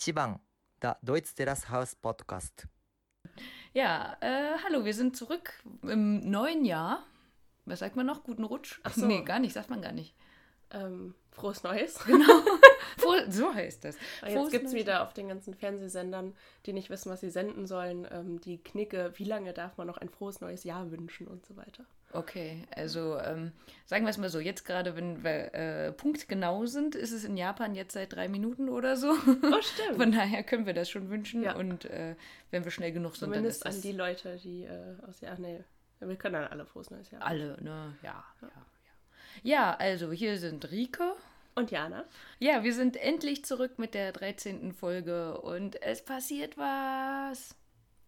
1番 der Deutsch Terrace House Podcast. Ja, äh, hallo, wir sind zurück im neuen Jahr. Was sagt man noch? Guten Rutsch? Ach so. Nee, gar nicht, sagt man gar nicht. Ähm, frohes Neues. Genau. So heißt das. Jetzt Frohes gibt es wieder auf den ganzen Fernsehsendern, die nicht wissen, was sie senden sollen, ähm, die Knicke, wie lange darf man noch ein frohes neues Jahr wünschen und so weiter. Okay, also ähm, sagen wir es mal so, jetzt gerade, wenn wir äh, punktgenau sind, ist es in Japan jetzt seit drei Minuten oder so. Oh, stimmt. Von daher können wir das schon wünschen Ja. und äh, wenn wir schnell genug sind, Zumindest dann an ist die das Leute, die äh, aus ja, nee, wir können dann alle frohes neues Jahr. alle, ne? Ja, ja, ja. Ja, also hier sind Rike. Und Jana? Ja, wir sind endlich zurück mit der 13. Folge und es passiert was.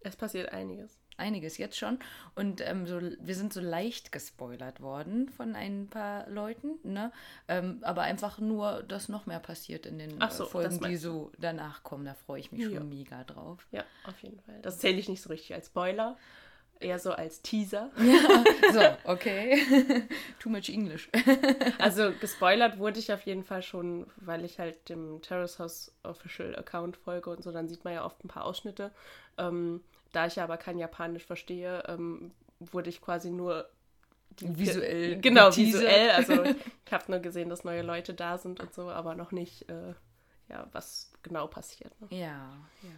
Es passiert einiges. Einiges jetzt schon. Und ähm, so, wir sind so leicht gespoilert worden von ein paar Leuten, ne? Ähm, aber einfach nur, dass noch mehr passiert in den so, äh, Folgen, die so danach kommen. Da freue ich mich Ja. schon mega drauf. Ja, auf jeden Fall. Das zähle ich nicht so richtig als Spoiler, eher so als Teaser. So, okay. Too much English. Also gespoilert wurde ich auf jeden Fall schon, weil ich halt dem Terrace House Official Account folge und so, dann sieht man ja oft ein paar Ausschnitte. Ähm, da ich ja aber kein Japanisch verstehe, ähm, wurde ich quasi nur Visuell Genau, visuell. Also ich habe nur gesehen, dass neue Leute da sind und so, aber noch nicht, äh, ja, was genau passiert. Ne? Ja, ja.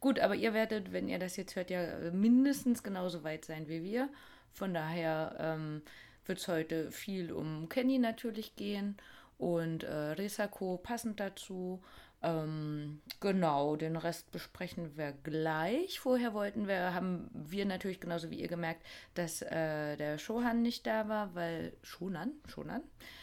Gut, aber ihr werdet, wenn ihr das jetzt hört, ja mindestens genauso weit sein wie wir. Von daher ähm, wird es heute viel um Kenny natürlich gehen und äh, Risako passend dazu. Ähm, genau, den Rest besprechen wir gleich. Vorher wollten wir, haben wir natürlich genauso wie ihr gemerkt, dass äh, der Shohan nicht da war, weil Shonan, Shonan,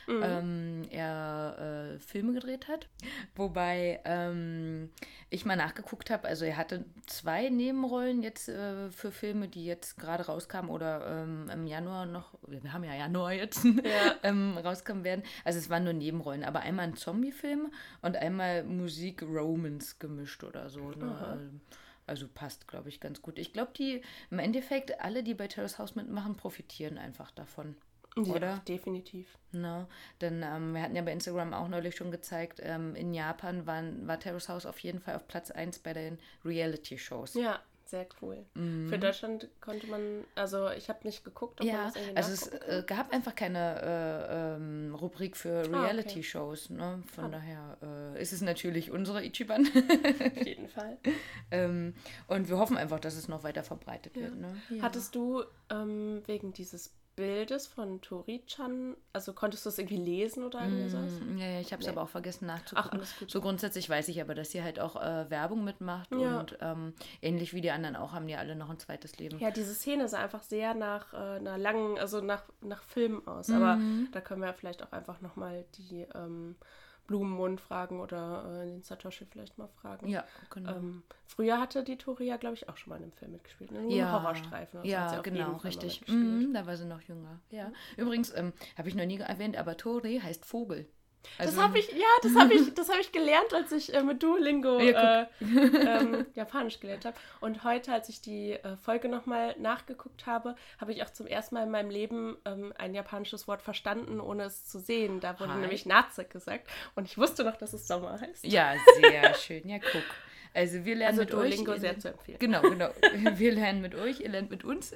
ähm, er äh, Filme gedreht hat. Wobei ähm, ich mal nachgeguckt habe, also er hatte zwei Nebenrollen jetzt äh, für Filme, die jetzt gerade rauskamen oder ähm, im Januar noch, wir haben ja Januar jetzt, Ja. ähm, rauskommen werden. Also es waren nur Nebenrollen, aber einmal ein Zombie-Film und einmal Musik-Romance gemischt oder so. Ne? Also passt, glaube ich, ganz gut. Ich glaube, die im Endeffekt, alle, die bei Terrace House mitmachen, profitieren einfach davon. Ja, Oder? definitiv. Ne? Denn ähm, wir hatten ja bei Instagram auch neulich schon gezeigt, ähm, in Japan waren, war Terrace House auf jeden Fall auf Platz 1 bei den Reality-Shows. Ja, sehr cool. Für Deutschland konnte man, also ich habe nicht geguckt, ob man Mhm. Ja, das irgendwie also es äh, gab einfach keine äh, ähm, Rubrik für Ah, okay. Reality-Shows. Ne? Von daher äh, ist es natürlich unsere Ichiban. Auf jeden Fall. ähm, und wir hoffen einfach, dass es noch weiter verbreitet wird. Ne? Ja. Hattest du ähm, wegen dieses Bildes von Tori-chan, also konntest du es irgendwie lesen oder irgendwie sowas? Mm, Ja, ja, ich habe es Nee. aber auch vergessen nachzugucken. Ach, alles gut. So grundsätzlich weiß ich aber, dass sie halt auch äh, Werbung mitmacht Ja. und ähm, ähnlich wie die anderen auch haben die alle noch ein zweites Leben. Ja, diese Szene sah einfach sehr nach äh, einer langen, also nach, nach Film aus. Aber Mhm. da können wir vielleicht auch einfach nochmal die ähm, Blumenmond fragen oder äh, den Satoshi vielleicht mal fragen. Ja, genau. Ähm, früher hatte die Tori ja, glaube ich, auch schon mal in einem Film mitgespielt. Ne? Ja, Horrorstreifen. Also ja genau, richtig. Mhm, da war sie noch jünger. Ja. Übrigens, ähm, habe ich noch nie erwähnt, aber Tori heißt Vogel. Das Also- habe ich, ja, das habe ich, das habe ich gelernt, als ich äh, mit Duolingo Ja, äh, ähm, Japanisch gelernt habe. Und heute, als ich die äh, Folge nochmal nachgeguckt habe, habe ich auch zum ersten Mal in meinem Leben ähm, ein japanisches Wort verstanden, ohne es zu sehen. Da wurde Hi. nämlich Naze gesagt. Und ich wusste noch, dass es Sommer heißt. Ja, sehr schön. Ja, guck. Also wir lernen Also mit euch. Duolingo ihr sehr zu empfehlen. Genau, genau. Wir lernen mit euch, ihr lernt mit uns.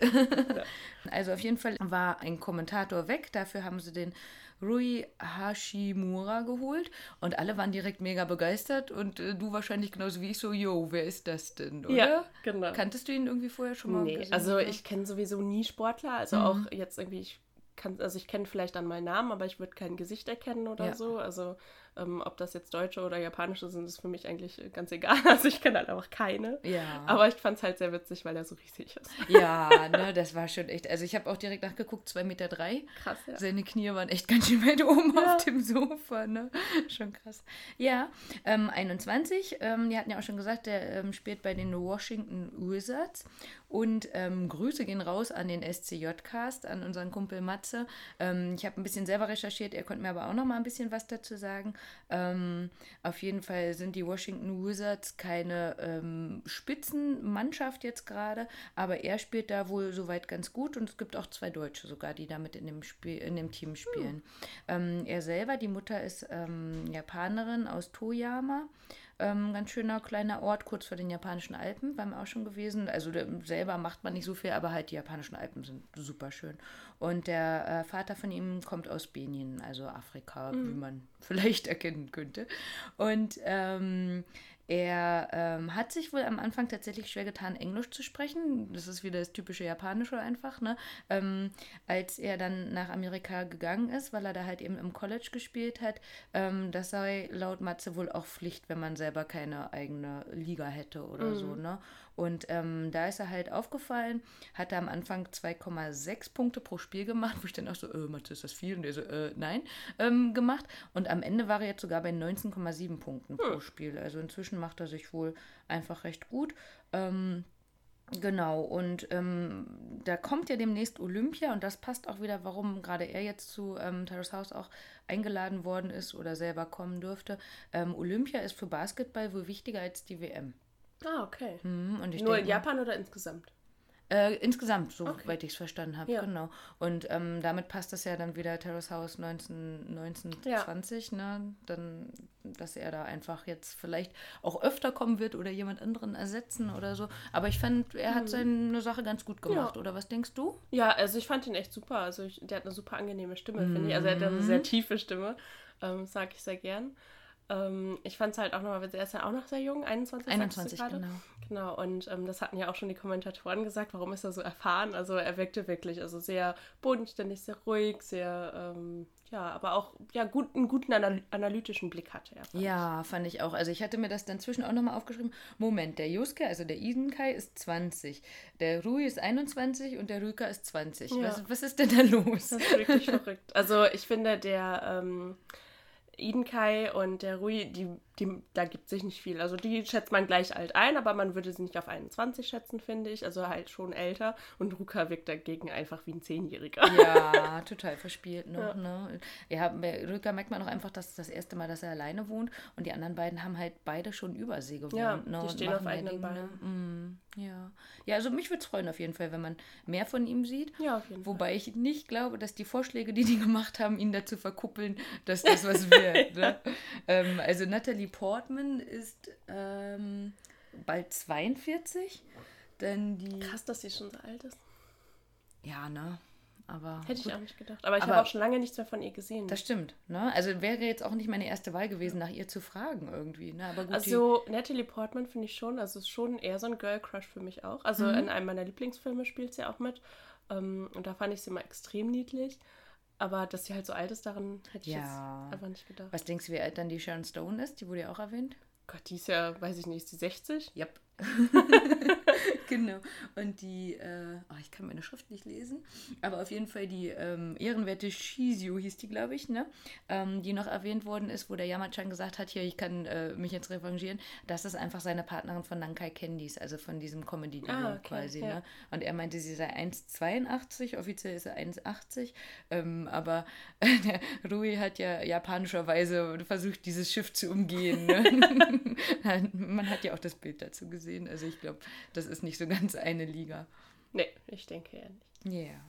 Also auf jeden Fall war ein Kommentator weg. Dafür haben sie den Rui Hashimura geholt und alle waren direkt mega begeistert und äh, du wahrscheinlich genauso wie ich so, yo, wer ist das denn, oder? Ja, genau. Kanntest du ihn irgendwie vorher schon mal Nee, gesehen? also oder? ich kenne sowieso nie Sportler. Also Mhm. auch jetzt irgendwie, ich kann, also ich kenne vielleicht dann meinen Namen, aber ich würde kein Gesicht erkennen oder Ja. so. Also ähm, ob das jetzt Deutsche oder Japanische sind, ist für mich eigentlich äh, ganz egal. Also ich kenne halt einfach keine. Ja. Aber ich fand es halt sehr witzig, weil er so riesig ist. Ja, ne, das war schon echt. Also ich habe auch direkt nachgeguckt, 2,3 Meter. Drei. Krass, ja. Seine Knie waren echt ganz schön weit oben Ja. auf dem Sofa, ne? Schon krass. Ja, ähm, 21, ähm, die hatten ja auch schon gesagt, der ähm, spielt bei den Washington Wizards. Und ähm, Grüße gehen raus an den SCJ-Cast, an unseren Kumpel Matze. Ähm, ich habe ein bisschen selber recherchiert, er konnte mir aber auch noch mal ein bisschen was dazu sagen. Ähm, auf jeden Fall sind die Washington Wizards keine ähm, Spitzenmannschaft jetzt gerade, aber er spielt da wohl soweit ganz gut und es gibt auch zwei Deutsche sogar, die damit in dem, Spiel, in dem Team spielen. Ähm, er selber, die Mutter ist ähm, Japanerin aus Toyama. Ähm, ganz schöner kleiner Ort, kurz vor den japanischen Alpen, wir auch schon gewesen. Also selber macht man nicht so viel, aber halt die japanischen Alpen sind super schön. Und der äh, Vater von ihm kommt aus Benin, also Afrika, wie man vielleicht erkennen könnte. Und ähm, er ähm, hat sich wohl am Anfang tatsächlich schwer getan, Englisch zu sprechen. Das ist wieder das typische Japanische einfach, ne? Ähm, als er dann nach Amerika gegangen ist, weil er da halt eben im College gespielt hat, ähm, das sei laut Matze wohl auch Pflicht, wenn man selber keine eigene Liga hätte oder so, ne? Und ähm, da ist er halt aufgefallen, hat er am Anfang 2,6 Punkte pro Spiel gemacht, wo ich dann auch so, äh, Matze, ist das viel? Und der so, äh, nein, ähm, gemacht. Und am Ende war er jetzt sogar bei 19,7 Punkten pro Spiel. Also inzwischen macht er sich wohl einfach recht gut. Ähm, Genau, und ähm, da kommt ja demnächst Olympia und das passt auch wieder, warum gerade er jetzt zu ähm, Terrace House auch eingeladen worden ist oder selber kommen dürfte. Ähm, Olympia ist für Basketball wohl wichtiger als die WM. Ah, okay. Mhm, und ich Nur denk in Japan oder insgesamt? Äh, insgesamt, Okay. soweit ich es verstanden habe, Ja. genau. Und ähm, damit passt das ja dann wieder Terrace House 19, 1920, ne? Dann, dass er da einfach jetzt vielleicht auch öfter kommen wird oder jemand anderen ersetzen oder so. Aber ich fand, er hat seine Sache ganz gut gemacht, Mhm. Ja. oder was denkst du? Ja, also ich fand ihn echt super. Also ich, der hat eine super angenehme Stimme, finde ich. Also er hat eine sehr tiefe Stimme, ähm, sag ich sehr gern. Ähm, ich fand es halt auch noch, er ist ja auch noch sehr jung, 21, sagst du 21, gerade? genau. Genau, und ähm, das hatten ja auch schon die Kommentatoren gesagt, warum ist er so erfahren? Also er wirkte wirklich, also sehr bodenständig, sehr ruhig, sehr, ähm, ja, aber auch, ja, gut, einen guten anal analytischen Blick hatte er. fand Ja, fand ich auch. Also ich hatte mir das dann zwischen auch nochmal aufgeschrieben. Moment, der Yusuke, also der Isenkai ist 20, der Rui ist 21 und der Ruika ist 20. Ja. Was, was ist denn da los? Das ist wirklich verrückt. Also ich finde, der ähm, Idenkai und der Rui, die, die, da gibt sich nicht viel. Also die schätzt man gleich alt ein, aber man würde sie nicht auf 21 schätzen, finde ich. Also halt schon älter. Und Ruka wirkt dagegen einfach wie ein Zehnjähriger. Ja, total verspielt noch, Ja. ne? Ja, bei Rücker merkt man auch einfach, dass es das erste Mal, dass er alleine wohnt und die anderen beiden haben halt beide schon über See gewohnt, Ja, ne? die stehen auf eigenen Ding, ne? Mm, ja. Ja, also mich würde es freuen auf jeden Fall, wenn man mehr von ihm sieht. Ja, auf jeden Fall. Wobei ich nicht glaube, dass die Vorschläge, die die gemacht haben, ihn dazu verkuppeln, dass das was wird. ne? ähm, also Natalie Portman ist ähm, bald 42. Dann die. Krass, dass sie schon so alt ist. Ja, ne? Aber. Hätte ich gut. auch nicht gedacht. Aber ich habe auch schon lange nichts mehr von ihr gesehen. Das stimmt, ne? Also wäre jetzt auch nicht meine erste Wahl gewesen, nach ihr zu fragen irgendwie, ne? Aber gut, Also Natalie Portman finde ich schon, also ist schon eher so ein Girl Crush für mich auch. Also Mhm. in einem meiner Lieblingsfilme spielt sie auch mit. Ähm, und da fand ich sie immer extrem niedlich. Aber dass sie halt so alt ist, daran hätte ich Ja. jetzt einfach nicht gedacht. was denkst du, wie alt dann die Sharon Stone ist? Die wurde ja auch erwähnt. Gott, die ist ja, weiß ich nicht, ist die 60? Yep. genau. Und die, äh, oh, ich kann meine Schrift nicht lesen, aber auf jeden Fall die ähm, ehrenwerte Shizio hieß die, glaube ich, ne? Ähm, die noch erwähnt worden ist, wo der Yamachan gesagt hat, hier, ich kann äh, mich jetzt revanchieren. Das ist einfach seine Partnerin von Nankai Candies, also von diesem Comedy-Duo Ah, okay, quasi, ja. ne? Und er meinte, sie sei 1,82, offiziell ist er 1,80, ähm, aber der Rui hat ja japanischerweise versucht, dieses Schiff zu umgehen. Ne? Man hat ja auch das Bild dazu gesehen, also ich glaube, das ist nicht so ganz eine Liga. Nee, ich denke eher nicht. Ja.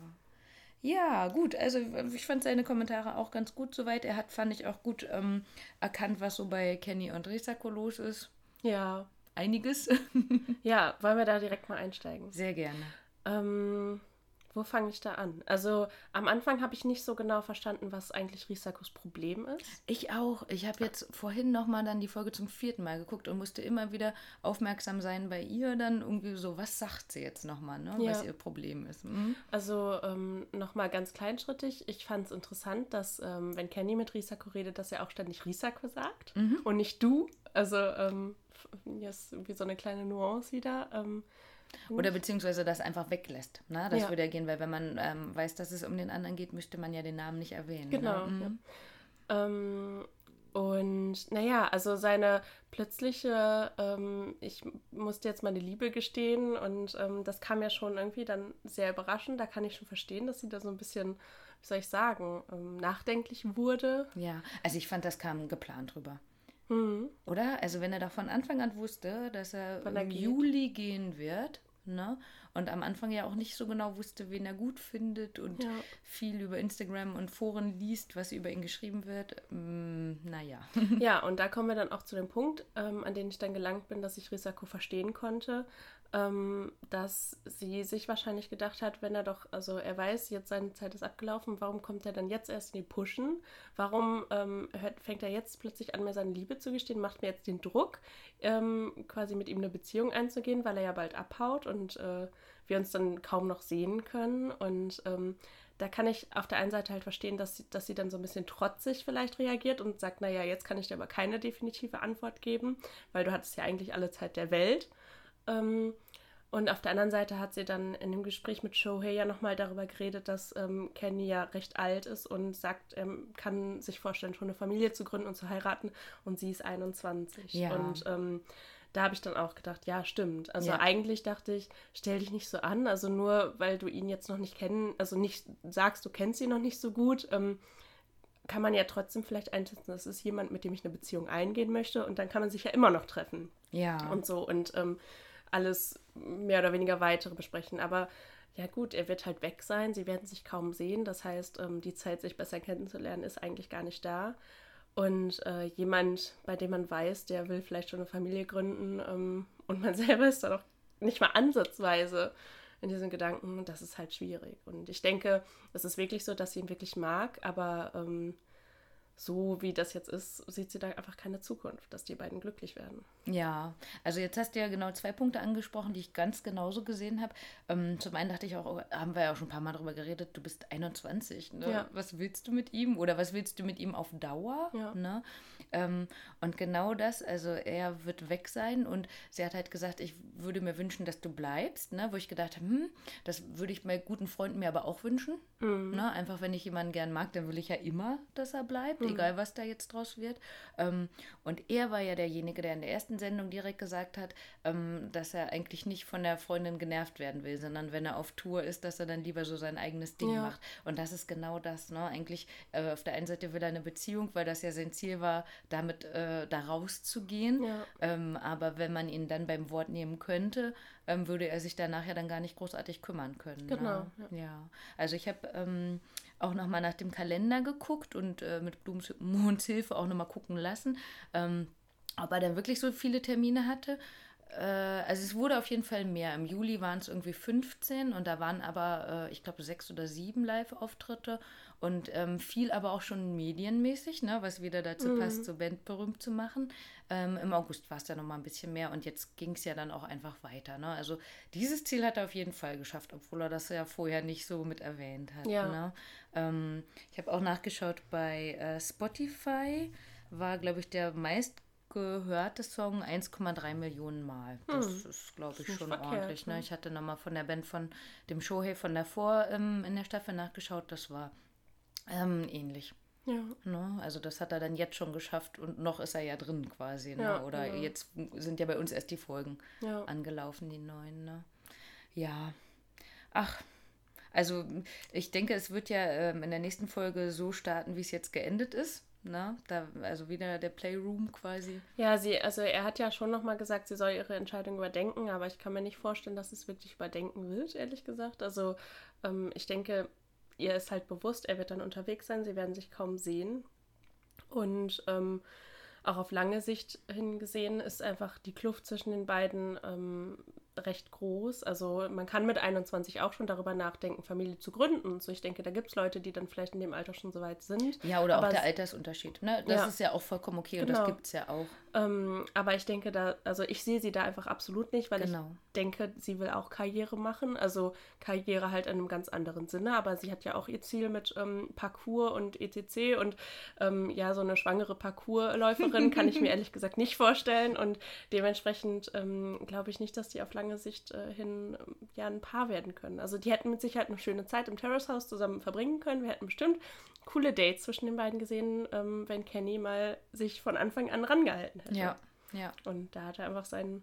Ja, gut. Also ich fand seine Kommentare auch ganz gut soweit. Er hat, fand ich, auch gut ähm, erkannt, was so bei Kenny und Risako los ist. Ja. Einiges. Ja, wollen wir da direkt mal einsteigen? Sehr gerne. Ähm, wo fange ich da an? Also am Anfang habe ich nicht so genau verstanden, was eigentlich Risakos Problem ist. Ich auch. Ich habe jetzt vorhin nochmal dann die Folge zum vierten Mal geguckt und musste immer wieder aufmerksam sein bei ihr dann irgendwie so, was sagt sie jetzt nochmal, ne? Ja. was ihr Problem ist. Mhm. Also ähm, nochmal ganz kleinschrittig. Ich fand es interessant, dass ähm, wenn Kenny mit Risako redet, dass er auch ständig Risako sagt und nicht du. Also ähm, hier ist irgendwie so eine kleine Nuance wieder. Ähm, Oder beziehungsweise das einfach weglässt. Ne? Das Ja. würde ja gehen, weil wenn man ähm, weiß, dass es um den anderen geht, müsste man ja den Namen nicht erwähnen. Genau? Mhm. Ähm, und naja, also seine plötzliche, ähm, ich musste jetzt meine Liebe gestehen und ähm, das kam ja schon irgendwie dann sehr überraschend. Da kann ich schon verstehen, dass sie da so ein bisschen, wie soll ich sagen, ähm, nachdenklich wurde. Ja, also ich fand, das kam geplant rüber. Mhm. Oder? Also wenn er doch von Anfang an wusste, dass er im geht. Juli gehen wird, Ne? Und am Anfang ja auch nicht so genau wusste, wen er gut findet und Ja. viel über Instagram und Foren liest, was über ihn geschrieben wird. Mm, naja. Ja, und da kommen wir dann auch zu dem Punkt, ähm, an den ich dann gelangt bin, dass ich Risako verstehen konnte, ähm, dass sie sich wahrscheinlich gedacht hat, wenn er doch, also er weiß, jetzt seine Zeit ist abgelaufen, warum kommt er dann jetzt erst in die Pushen? Warum ähm, hört, fängt er jetzt plötzlich an, mir seine Liebe zu gestehen, macht mir jetzt den Druck, ähm, quasi mit ihm eine Beziehung einzugehen, weil er ja bald abhaut und äh, wir uns dann kaum noch sehen können und ähm, da kann ich auf der einen Seite halt verstehen, dass sie, dass sie dann so ein bisschen trotzig vielleicht reagiert und sagt, naja, jetzt kann ich dir aber keine definitive Antwort geben, weil du hattest ja eigentlich alle Zeit der Welt. Ähm, und auf der anderen Seite hat sie dann in dem Gespräch mit Shohei ja nochmal darüber geredet, dass ähm, Kenny ja recht alt ist und sagt, er kann sich vorstellen, schon eine Familie zu gründen und zu heiraten und sie ist 21. Ja. Und ähm, da habe ich dann auch gedacht, ja, stimmt. Also Ja. eigentlich dachte ich, stell dich nicht so an, also nur weil du ihn jetzt noch nicht kennen, also nicht sagst, du kennst ihn noch nicht so gut, ähm, kann man ja trotzdem vielleicht einschätzen, das ist jemand, mit dem ich eine Beziehung eingehen möchte und dann kann man sich ja immer noch treffen Ja. und so und ähm, alles mehr oder weniger weitere besprechen. Aber ja gut, er wird halt weg sein, sie werden sich kaum sehen. Das heißt, ähm, die Zeit, sich besser kennenzulernen, ist eigentlich gar nicht da. Und äh, jemand, bei dem man weiß, der will vielleicht schon eine Familie gründen ähm, und man selber ist da doch nicht mal ansatzweise in diesen Gedanken, das ist halt schwierig. Und ich denke, es ist wirklich so, dass sie ihn wirklich mag, aber ähm, so wie das jetzt ist, sieht sie da einfach keine Zukunft, dass die beiden glücklich werden. Ja, also jetzt hast du ja genau zwei Punkte angesprochen, die ich ganz genauso gesehen habe. Ähm, zum einen dachte ich auch, oh, haben wir ja auch schon ein paar Mal darüber geredet, du bist 21, ne? Ja. Was willst du mit ihm oder was willst du mit ihm auf Dauer? Ja. Ne? Ähm, und genau das, also er wird weg sein und sie hat halt gesagt, ich würde mir wünschen, dass du bleibst, ne? wo ich gedacht habe, hm, das würde ich bei guten Freunden mir aber auch wünschen. Ne? Einfach, wenn ich jemanden gern mag, dann will ich ja immer, dass er bleibt, egal was da jetzt draus wird. Ähm, und er war ja derjenige, der in der ersten Sendung direkt gesagt hat, ähm, dass er eigentlich nicht von der Freundin genervt werden will, sondern wenn er auf Tour ist, dass er dann lieber so sein eigenes Ding Ja. macht. Und das ist genau das. Ne? Eigentlich äh, auf der einen Seite will er eine Beziehung, weil das ja sein Ziel war, damit äh, da rauszugehen. Ja. Ähm, aber wenn man ihn dann beim Wort nehmen könnte, ähm, würde er sich danach ja dann gar nicht großartig kümmern können. Genau, Ne? Ja. Also ich habe ähm, auch nochmal nach dem Kalender geguckt und äh, mit Blumenmonds Hilfe auch nochmal gucken lassen, ähm, ob er dann wirklich so viele Termine hatte. Äh, also es wurde auf jeden Fall mehr. Im Juli waren es irgendwie 15 und da waren aber, äh, ich glaube, sechs oder sieben Live-Auftritte und ähm, viel aber auch schon medienmäßig, ne, was wieder dazu passt, so Band berühmt zu machen. Ähm, Im August war es dann nochmal ein bisschen mehr und jetzt ging es ja dann auch einfach weiter. Ne? Also dieses Ziel hat er auf jeden Fall geschafft, obwohl er das ja vorher nicht so mit erwähnt hat. Ja. Ne? Ähm, ich habe auch nachgeschaut bei äh, Spotify, war, glaube ich, der meistgehörte Song 1,3 Millionen Mal. Das ist, glaube ich, Nicht schon verkehrt, ordentlich. Ne? ne? Ich hatte nochmal von der Band von dem Shohei von davor ähm, in der Staffel nachgeschaut, das war ähm, ähnlich. Ja. Ne? Also das hat er dann jetzt schon geschafft und noch ist er ja drin quasi. Ne? Ja, Oder genau. jetzt sind ja bei uns erst die Folgen Ja. angelaufen, die neuen. Ne? Ja. Ach, also ich denke, es wird ja ähm, in der nächsten Folge so starten, wie es jetzt geendet ist. Ne? Da, also wieder der Playroom quasi. Ja, sie, also er hat ja schon nochmal gesagt, sie soll ihre Entscheidung überdenken, aber ich kann mir nicht vorstellen, dass es wirklich überdenken wird, ehrlich gesagt. Also ähm, ich denke, ihr ist halt bewusst, er wird dann unterwegs sein, sie werden sich kaum sehen. Und ähm, auch auf lange Sicht hingesehen ist einfach die Kluft zwischen den beiden ähm, recht groß. Also man kann mit 21 auch schon darüber nachdenken, Familie zu gründen. Und so, ich denke, da gibt es Leute, die dann vielleicht in dem Alter schon so weit sind. Ja, oder Aber auch der es- Altersunterschied. Ne? Das Ja. ist ja auch vollkommen okay und das Genau. gibt es ja auch. Ähm, aber ich denke da, also ich sehe sie da einfach absolut nicht, weil Genau. ich denke, sie will auch Karriere machen. Also Karriere halt in einem ganz anderen Sinne, aber sie hat ja auch ihr Ziel mit ähm, Parcours und etc. Und ähm, ja, so eine schwangere Parcoursläuferin kann ich mir ehrlich gesagt nicht vorstellen. Und dementsprechend ähm, glaube ich nicht, dass die auf lange Sicht äh, hin ja ein Paar werden können. Also die hätten mit Sicherheit eine schöne Zeit im Terrace House zusammen verbringen können. Wir hätten bestimmt coole Dates zwischen den beiden gesehen, ähm, wenn Kenny mal sich von Anfang an rangehalten hätte. Ja, ja. Und da hat er einfach seinen,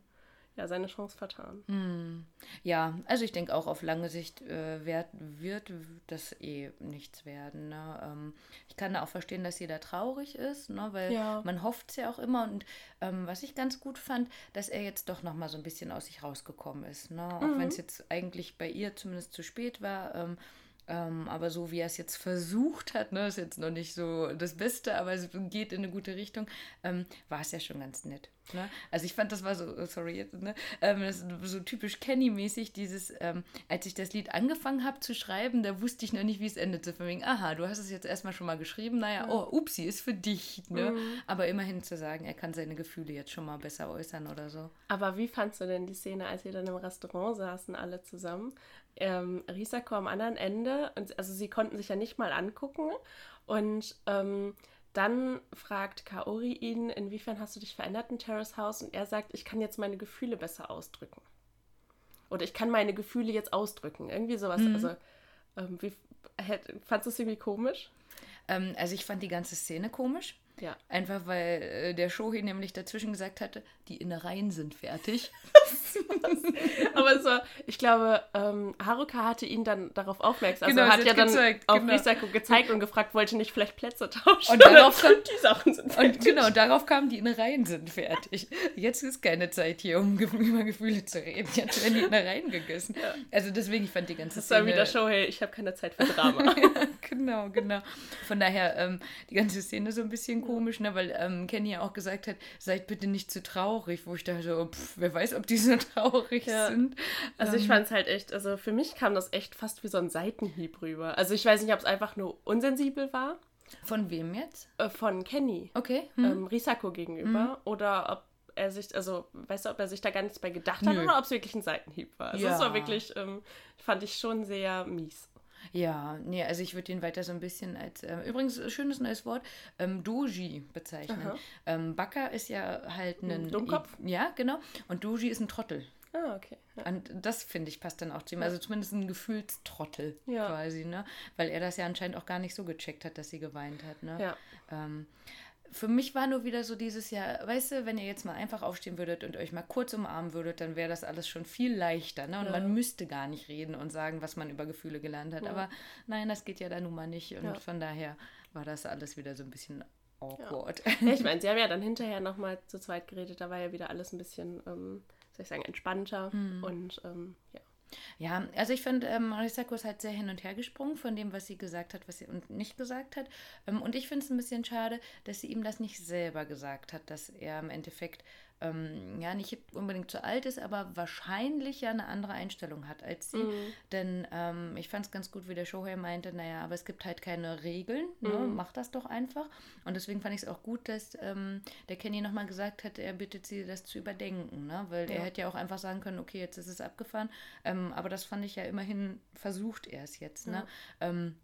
ja, seine Chance vertan. Hm. Ja, also ich denke auch auf lange Sicht äh, wird, wird das eh nichts werden. Ne? Ähm, ich kann auch verstehen, dass da traurig ist, ne? weil Ja. man hofft es ja auch immer. Und ähm, was ich ganz gut fand, dass er jetzt doch noch mal so ein bisschen aus sich rausgekommen ist. Ne? Auch wenn es jetzt eigentlich bei ihr zumindest zu spät war. Ähm, ähm, aber so wie er es jetzt versucht hat, ne, ist jetzt noch nicht so das Beste, aber es geht in eine gute Richtung, ähm, war es ja schon ganz nett. Ne? Also ich fand, das war so, sorry jetzt, ne? ähm, so typisch Kenny-mäßig, dieses, ähm, als ich das Lied angefangen habe zu schreiben, da wusste ich noch nicht, wie es endete. Von wegen, aha, du hast es jetzt erstmal schon mal geschrieben, naja, oh, upsi, ist für dich. Ne? Aber immerhin zu sagen, er kann seine Gefühle jetzt schon mal besser äußern oder so. Aber wie fandst du denn die Szene, als sie dann im Restaurant saßen, alle zusammen? Ähm, Risako am anderen Ende, und, also sie konnten sich ja nicht mal angucken. Und ähm, dann fragt Kaori ihn, inwiefern hast du dich verändert in Terrace House? Und er sagt, ich kann jetzt meine Gefühle besser ausdrücken. Oder ich kann meine Gefühle jetzt ausdrücken. Irgendwie sowas. Also, ähm, wie, fandst du es irgendwie komisch? Ähm, also ich fand die ganze Szene komisch. Ja. Einfach weil äh, der Shohei nämlich dazwischen gesagt hatte, die Innereien sind fertig. Aber es war, ich glaube, ähm, Haruka hatte ihn dann darauf aufmerksam. Also Genau, hat ja hat dann gezeigt, auf genau. Risako gezeigt und gefragt, wollte nicht vielleicht Plätze tauschen. Und darauf kommt- die Sachen sind Und fertig. genau, darauf kam, die Innereien sind fertig. Jetzt ist keine Zeit hier, um über Gefühle zu reden. Jetzt werden die Innereien gegessen. Also deswegen, ich fand die ganze Das war Szene... wieder Show, hey, ich habe keine Zeit für Drama. genau, genau. Von daher, ähm, die ganze Szene so ein bisschen komisch, ne? weil ähm, Kenny ja auch gesagt hat, seid bitte nicht zu traurig, wo ich dachte so, pff, wer weiß, ob die so traurig Ja. sind. Also ich Ähm, fand es halt echt, also für mich kam das echt fast wie so ein Seitenhieb rüber. Also ich weiß nicht, ob es einfach nur unsensibel war Von wem jetzt? äh, von Kenny, Okay. Hm? ähm, Risako gegenüber, oder ob er sich, also weißt du, ob er sich da gar nichts bei gedacht hat Nö. oder ob es wirklich ein Seitenhieb war. Also es Ja. war wirklich, ähm, fand ich schon sehr mies. Ja, nee, also ich würde ihn weiter so ein bisschen als, äh, übrigens, schönes neues Wort, ähm, Doji bezeichnen. Ähm, Baka ist ja halt ein... Dummkopf? Ja, genau. Und Doji ist ein Trottel. Ah, okay. Ja. Und das, finde ich, passt dann auch zu ihm. Also zumindest ein Gefühlstrottel Ja. quasi, ne? Weil er das ja anscheinend auch gar nicht so gecheckt hat, dass sie geweint hat, ne? Ja. Ähm, für mich war nur wieder so dieses Jahr, weißt du, wenn ihr jetzt mal einfach aufstehen würdet und euch mal kurz umarmen würdet, dann wäre das alles schon viel leichter, ne? Und Ja. man müsste gar nicht reden und sagen, was man über Gefühle gelernt hat. Ja. Aber nein, das geht ja dann nun mal nicht. Und Ja. von daher war das alles wieder so ein bisschen awkward. Ich meine, sie haben ja dann hinterher nochmal zu zweit geredet, da war ja wieder alles ein bisschen, ähm, soll ich sagen, entspannter und ähm, ja. Ja, also ich finde, ähm, Risako ist halt sehr hin und her gesprungen von dem, was sie gesagt hat, was sie und nicht gesagt hat. Ähm, und ich finde es ein bisschen schade, dass sie ihm das nicht selber gesagt hat, dass er im Endeffekt ähm, ja nicht unbedingt zu alt ist, aber wahrscheinlich ja eine andere Einstellung hat als sie. Denn ähm, ich fand es ganz gut, wie der Shohei meinte, naja, aber es gibt halt keine Regeln, ne? mach das doch einfach. Und deswegen fand ich es auch gut, dass ähm, der Kenny nochmal gesagt hat, er bittet sie, das zu überdenken, ne? weil er Ja. hätte ja auch einfach sagen können, okay, jetzt ist es abgefahren. Ähm, aber das fand ich ja immerhin, versucht er es jetzt. Ne? Ähm,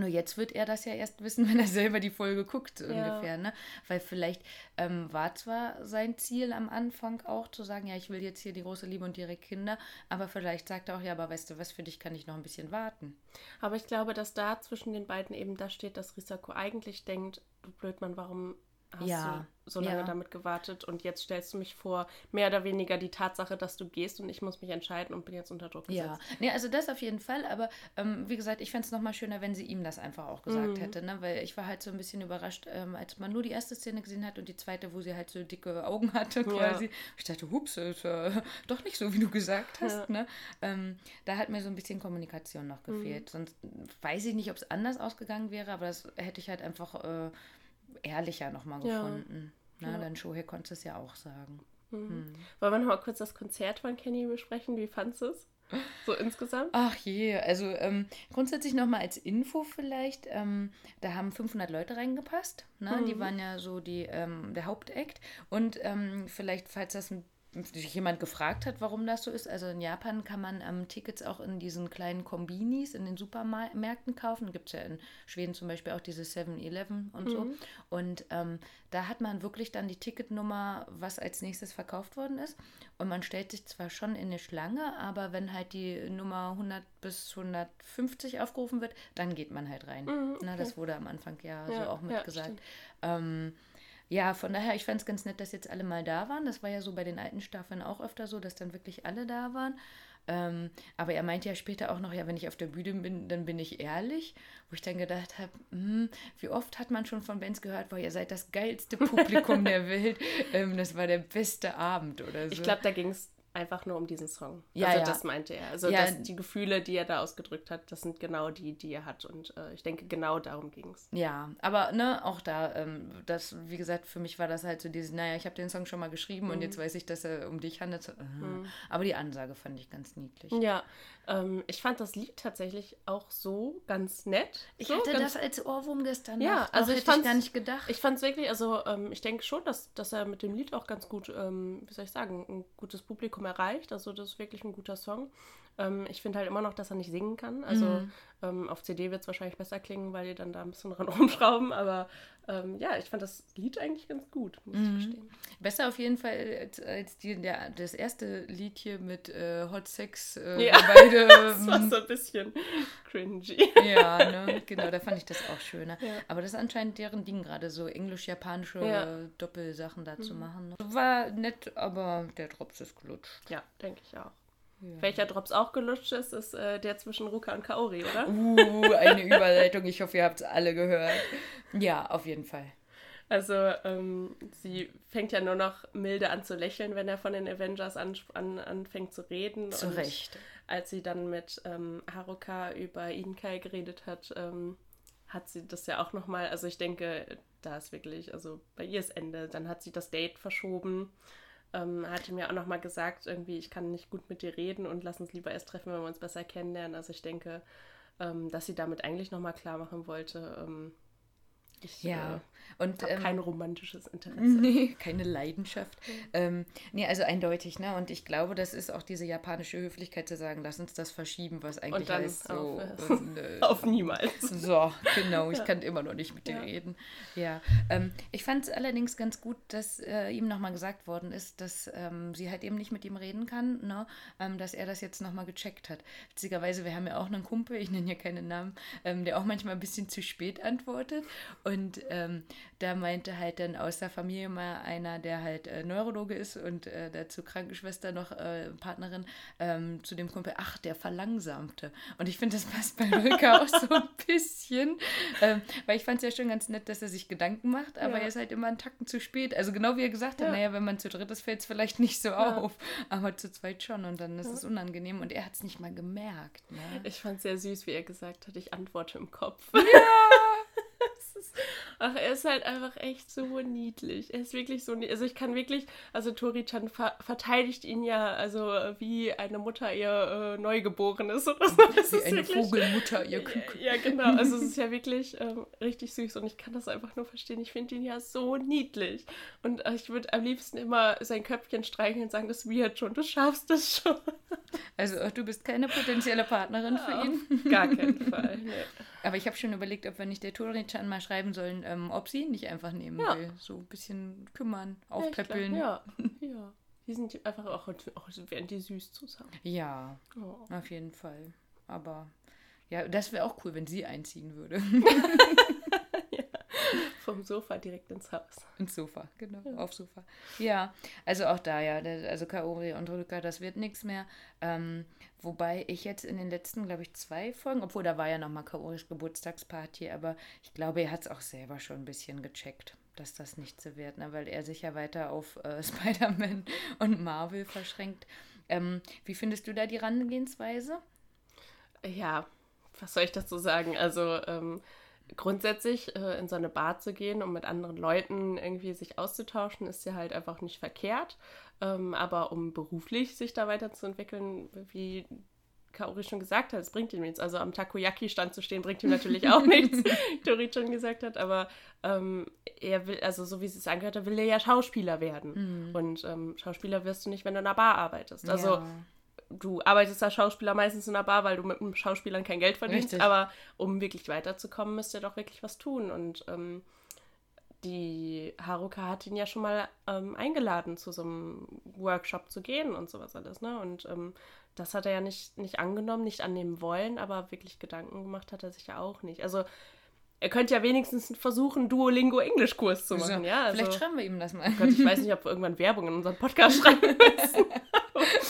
nur jetzt wird er das ja erst wissen, wenn er selber die Folge guckt, Ja. ungefähr. Ne? Weil vielleicht ähm, war zwar sein Ziel am Anfang auch zu sagen, ja, ich will jetzt hier die große Liebe und ihre Kinder, aber vielleicht sagt er auch, ja, aber weißt du was, für dich kann ich noch ein bisschen warten. Aber ich glaube, dass da zwischen den beiden eben da steht, dass Risako eigentlich denkt, du Blödmann, warum hast Ja, du so lange ja. damit gewartet und jetzt stellst du mich vor, mehr oder weniger die Tatsache, dass du gehst und ich muss mich entscheiden und bin jetzt unter Druck Ja, gesetzt. nee, also das auf jeden Fall, aber ähm, wie gesagt, ich fände es nochmal schöner, wenn sie ihm das einfach auch gesagt hätte, ne? weil ich war halt so ein bisschen überrascht, ähm, als man nur die erste Szene gesehen hat und die zweite, wo sie halt so dicke Augen hatte quasi. Ich dachte, hups, ist äh, doch nicht so, wie du gesagt hast. Ne? Ähm, da hat mir so ein bisschen Kommunikation noch gefehlt. Sonst weiß ich nicht, ob es anders ausgegangen wäre, aber das hätte ich halt einfach äh, ehrlicher nochmal Ja. gefunden. Na, Ja. dann Shohei konnte es ja auch sagen. Wollen wir noch mal kurz das Konzert von Kenny besprechen? Wie fandest du es? So insgesamt? Ach je, also ähm, grundsätzlich nochmal als Info vielleicht, ähm, da haben 500 Leute reingepasst, ne? die waren ja so die, ähm, der Hauptakt und ähm, vielleicht, falls das ein sich jemand gefragt hat, warum das so ist. Also in Japan kann man ähm, Tickets auch in diesen kleinen Kombinis in den Supermärkten kaufen. Gibt es ja in Schweden zum Beispiel auch diese 7-Eleven und so. Und ähm, da hat man wirklich dann die Ticketnummer, was als nächstes verkauft worden ist. Und man stellt sich zwar schon in eine Schlange, aber wenn halt die Nummer 100 bis 150 aufgerufen wird, dann geht man halt rein. Mhm, Na, okay. das wurde am Anfang ja, so Ja, auch ja, mitgesagt. stimmt. Ja, von daher, ich fand es ganz nett, dass jetzt alle mal da waren. Das war ja so bei den alten Staffeln auch öfter so, dass dann wirklich alle da waren. Ähm, aber er meinte ja später auch noch, ja, wenn ich auf der Bühne bin, dann bin ich ehrlich. Wo ich dann gedacht habe, hm, wie oft hat man schon von Bands gehört, wo ihr seid das geilste Publikum der Welt. Ähm, das war der beste Abend oder so. Ich glaube, da ging es einfach nur um diesen Song. Ja, also ja. das meinte er. Also Ja. dass die Gefühle, die er da ausgedrückt hat, das sind genau die, die er hat. Und äh, ich denke, genau darum ging es. Ja, aber ne, auch da, ähm, das, wie gesagt, für mich war das halt so dieses, naja, ich habe den Song schon mal geschrieben Mhm. und jetzt weiß ich, dass er um dich handelt. Äh. Aber die Ansage fand ich ganz niedlich. Ja, ähm, ich fand das Lied tatsächlich auch so ganz nett. Ich so, hatte das als Ohrwurm gestern. Ja, Nacht. also Noch ich hätte ich gar nicht gedacht. Ich fand es wirklich, also ähm, ich denke schon, dass, dass er mit dem Lied auch ganz gut, ähm, wie soll ich sagen, ein gutes Publikum erreicht. Also das ist wirklich ein guter Song. Ähm, ich finde halt immer noch, dass er nicht singen kann. Also Mhm. ähm, auf CD wird es wahrscheinlich besser klingen, weil die dann da ein bisschen dran rumschrauben. Aber ähm, ja, ich fand das Lied eigentlich ganz gut, muss Mhm. ich gestehen. Besser auf jeden Fall als, als die, der, das erste Lied hier mit äh, Hot Sex. Äh, Ja, beide, Das war ähm, so ein bisschen cringy. ja, ne, genau, da fand ich das auch schöner. Ja. Aber das ist anscheinend deren Ding gerade, so englisch-japanische Ja. Mhm. Doppelsachen da zu machen. War nett, aber der Drops ist gelutscht. Ja, denke ich auch. Welcher Drops auch gelutscht ist, ist äh, der zwischen Ruka und Kaori, oder? Uh, eine Überleitung. Ich hoffe, ihr habt es alle gehört. Ja, auf jeden Fall. Also ähm, sie fängt ja nur noch milde an zu lächeln, wenn er von den Avengers an, an, anfängt zu reden. Zu und Recht. Als sie dann mit ähm, Haruka über Inkai geredet hat, ähm, hat sie das ja auch nochmal, also ich denke, da ist wirklich, also bei ihr ist Ende. Dann hat sie das Date verschoben. Ähm, hat mir auch nochmal gesagt, irgendwie, ich kann nicht gut mit dir reden und lass uns lieber erst treffen, wenn wir uns besser kennenlernen. Also ich denke, ähm, dass sie damit eigentlich nochmal klar machen wollte, ähm, ich Ja. äh, Und ähm, kein romantisches Interesse. Nee, keine Leidenschaft. Ähm, nee, also eindeutig, ne? Und ich glaube, das ist auch diese japanische Höflichkeit zu sagen, lass uns das verschieben, was eigentlich dann heißt so. auf- und, äh, Auf niemals. so, genau, ich kann immer noch nicht mit dir Ja. reden. Ja. Ähm, ich fand es allerdings ganz gut, dass äh, ihm nochmal gesagt worden ist, dass ähm, sie halt eben nicht mit ihm reden kann, ne? Ähm, dass er das jetzt nochmal gecheckt hat. Witzigerweise, wir haben ja auch einen Kumpel, ich nenne ja keinen Namen, ähm, der auch manchmal ein bisschen zu spät antwortet. Und ähm, da meinte halt dann aus der Familie mal einer, der halt äh, Neurologe ist und äh, dazu Krankenschwester noch äh, Partnerin, ähm, zu dem Kumpel, ach, der verlangsamte. Und ich finde, das passt bei Rücker auch so ein bisschen, ähm, weil ich fand es ja schon ganz nett, dass er sich Gedanken macht, aber Ja. er ist halt immer einen Tacken zu spät. Also genau wie er gesagt hat, Ja. naja, wenn man zu dritt ist, fällt es vielleicht nicht so Ja. auf, aber zu zweit schon und dann ist es unangenehm und er hat es nicht mal gemerkt. Ne? Ich fand es sehr süß, wie er gesagt hat, ich antworte im Kopf. Es ist, ach, er ist halt einfach echt so niedlich. Er ist wirklich so niedlich. Also ich kann wirklich, also Tori-chan ver verteidigt ihn ja, also wie eine Mutter ihr äh, Neugeborenes oder so. Das Wie ist eine wirklich- Vogelmutter, ihr Küken. Ja, genau. Also es ist ja wirklich ähm, richtig süß und ich kann das einfach nur verstehen. Ich finde ihn ja so niedlich. Und äh, ich würde am liebsten immer sein Köpfchen streicheln und sagen, das wird schon, du schaffst es schon. Also du bist keine potenzielle Partnerin für ihn. Auf gar keinen Fall. Nee. Aber ich habe schon überlegt, ob wir nicht der Tori-chan mal schreiben sollen, ähm, ob sie ihn nicht einfach nehmen Ja. will. So ein bisschen kümmern, Ja, ich glaub, aufpäppeln. Ja, ja. Die sind einfach auch, auch wären die süß zusammen. ja, Oh. auf jeden Fall. Aber ja, das wäre auch cool, wenn sie einziehen würde. Vom Sofa direkt ins Haus. Ins Sofa, genau, auf Sofa. Ja, also auch da, ja, also Kaori und Rüka, das wird nichts mehr. Ähm, wobei ich jetzt in den letzten, glaube ich, zwei Folgen, obwohl da war ja nochmal Kaoris Geburtstagsparty, aber ich glaube, er hat es auch selber schon ein bisschen gecheckt, dass das nicht so wird, ne? weil er sich ja weiter auf äh, Spider-Man und Marvel verschränkt. Ähm, wie findest du da die Herangehensweise? Ja, was soll ich dazu sagen? Also ähm, grundsätzlich äh, in so eine Bar zu gehen, um mit anderen Leuten irgendwie sich auszutauschen, ist ja halt einfach nicht verkehrt. Ähm, aber um beruflich sich da weiterzuentwickeln, wie Kaori schon gesagt hat, es bringt ihm nichts. Also am Takoyaki-Stand zu stehen, bringt ihm natürlich auch nichts, wie Tori schon gesagt hat. Aber ähm, er will, also so wie es sich angehört hat, will er ja Schauspieler werden. Und ähm, Schauspieler wirst du nicht, wenn du in einer Bar arbeitest. Also ja. Du arbeitest als Schauspieler meistens in einer Bar, weil du mit einem Schauspielern kein Geld verdienst. Richtig. Aber um wirklich weiterzukommen, müsst ihr doch wirklich was tun. Und ähm, die Haruka hat ihn ja schon mal ähm, eingeladen, zu so einem Workshop zu gehen und sowas alles. Ne? Und ähm, das hat er ja nicht, nicht angenommen, nicht annehmen wollen, aber wirklich Gedanken gemacht hat er sich ja auch nicht. Also er könnte ja wenigstens versuchen, Duolingo-Englischkurs zu machen. So, ja, also, Vielleicht schreiben wir ihm das mal. Gott, ich weiß nicht, ob wir irgendwann Werbung in unseren Podcast schreiben müssen.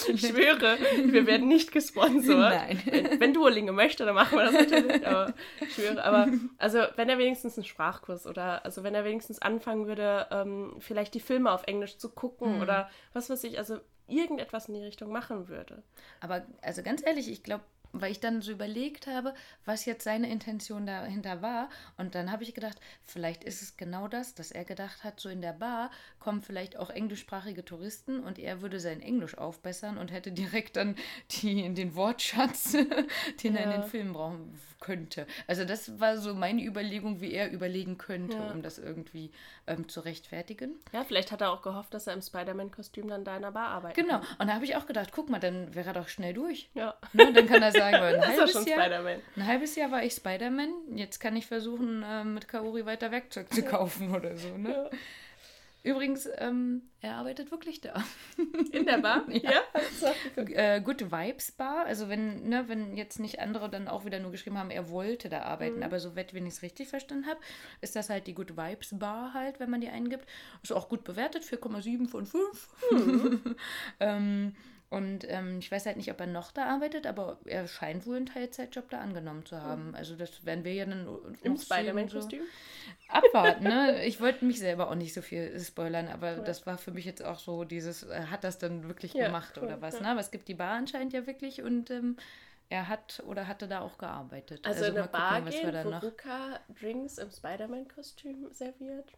ich schwöre, wir werden nicht gesponsert. Nein. Wenn, wenn Duolingo möchte, dann machen wir das natürlich. Aber ich schwöre, aber also wenn er wenigstens einen Sprachkurs oder also wenn er wenigstens anfangen würde, ähm, vielleicht die Filme auf Englisch zu gucken Mhm. oder was weiß ich, also irgendetwas in die Richtung machen würde. Aber also ganz ehrlich, ich glaube, weil ich dann so überlegt habe, was jetzt seine Intention dahinter war. Und dann habe ich gedacht, vielleicht ist es genau das, dass er gedacht hat, so in der Bar kommen vielleicht auch englischsprachige Touristen und er würde sein Englisch aufbessern und hätte direkt dann die, den Wortschatz, den er in Ja. den Film brauchen könnte. Also das war so meine Überlegung, wie er überlegen könnte, Ja. um das irgendwie ähm, zu rechtfertigen. Ja, vielleicht hat er auch gehofft, dass er im Spider-Man-Kostüm dann da in der Bar arbeitet. Genau. Und da habe ich auch gedacht, guck mal, dann wäre er doch schnell durch. Ja. Ne? Dann kann er sagen, ein halbes schon Jahr. Ein halbes Jahr war ich Spider-Man, jetzt kann ich versuchen, äh, mit Kaori weiter Werkzeug zu kaufen oder so. Ne? Ja. Übrigens, ähm, er arbeitet wirklich da. In der Bar? Ja. So. Äh, Good Vibes Bar, also wenn, ne, wenn jetzt nicht andere dann auch wieder nur geschrieben haben, er wollte da arbeiten, aber soweit wenn ich es richtig verstanden habe, ist das halt die Good Vibes Bar halt, wenn man die eingibt. Ist auch gut bewertet, 4,7 von 5. ähm, und ähm, ich weiß halt nicht, ob er noch da arbeitet, aber er scheint wohl einen Teilzeitjob da angenommen zu haben. Also das werden wir ja dann Im Spider-Man-Kostüm? So abwarten, ne? Ich wollte mich selber auch nicht so viel spoilern, aber das war für mich jetzt auch so dieses, äh, hat das dann wirklich Ja, gemacht cool, oder was, ja. ne? Aber es gibt die Bar anscheinend ja wirklich und ähm, er hat oder hatte da auch gearbeitet. Also, mal eine Bar gucken, was wir gehen, da wo noch. Ruka Drinks im Spider-Man-Kostüm serviert.